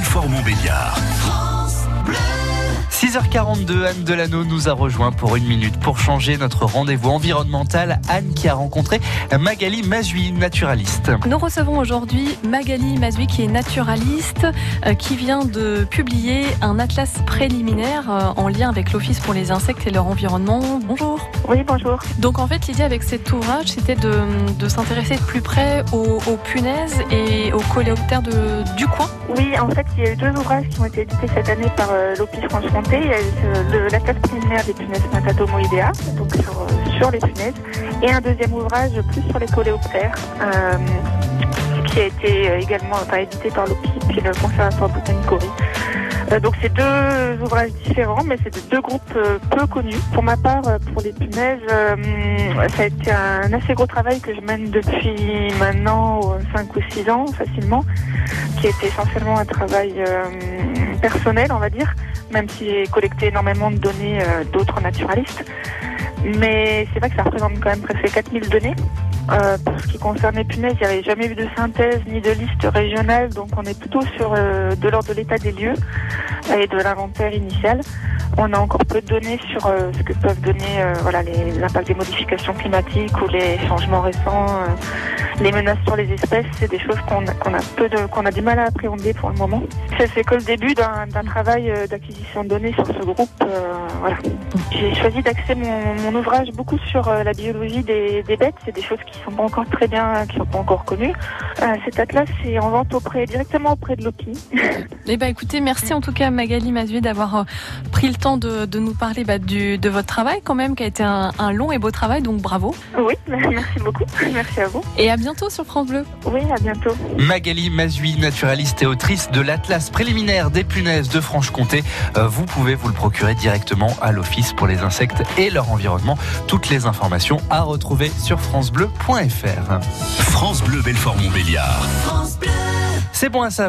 Belfort-Montbéliard. 6h42, Anne Delano nous a rejoint pour une minute pour changer notre rendez-vous environnemental. Anne qui a rencontré Magali Mazui, naturaliste. Nous recevons aujourd'hui Magali Mazui qui est naturaliste, euh, qui vient de publier un atlas préliminaire euh, en lien avec l'Office pour les insectes et leur environnement. Bonjour. Oui, bonjour. Donc en fait, l'idée avec cet ouvrage, c'était de, de s'intéresser de plus près aux, aux, punaises et aux coléoptères de, du coin. Oui, en fait, il y a eu deux ouvrages qui ont été édités cette année par euh, l'Office Il y a eu l'atlas préliminaire des punaises Matatomoidea, donc sur, sur, les punaises, et un deuxième ouvrage plus sur les coléoptères. Euh, qui a été également édité par l'OPI puis le Conservatoire botanique. Euh, donc c'est deux ouvrages différents, mais c'est deux groupes euh, peu connus. Pour ma part, pour les punaises, euh, ça a été un assez gros travail que je mène depuis maintenant 5 ou 6 ans facilement, qui a été essentiellement un travail personnel, on va dire, même si j'ai collecté énormément de données d'autres naturalistes. Mais c'est vrai que ça représente quand même presque 4000 données. Euh, pour ce qui concerne les punaises, il n'y avait jamais eu de synthèse ni de liste régionale, donc on est plutôt sur euh, de l'ordre de l'état des lieux et de l'inventaire initial. On a encore peu de données sur euh, ce que peuvent donner voilà, l'impact des modifications climatiques ou les changements récents, les menaces sur les espèces. C'est des choses qu'on qu a a du mal à appréhender pour le moment. C'est que le début d'un travail d'acquisition de données sur ce groupe. voilà. J'ai choisi d'axer mon, ouvrage beaucoup sur la biologie des, bêtes. C'est des choses qui sont pas encore très bien, qui sont pas encore connus. Euh, cet atlas est en vente auprès, directement auprès de l'OPI. Eh ben, écoutez, merci en tout cas Magali Mazué d'avoir euh, pris le temps de, de nous parler bah, du, de votre travail quand même, qui a été un, un, long et beau travail, donc bravo. Oui, merci beaucoup. Merci à vous. Et à bientôt sur France Bleu. Oui, à bientôt. Magali Mazui, naturaliste et autrice de l'Atlas préliminaire des punaises de Franche-Comté. Euh, vous pouvez vous le procurer directement à l'Office pour les insectes et leur environnement. Toutes les informations à retrouver sur francebleu.fr. France Bleu Belfort Montbéliard. C'est bon à ça.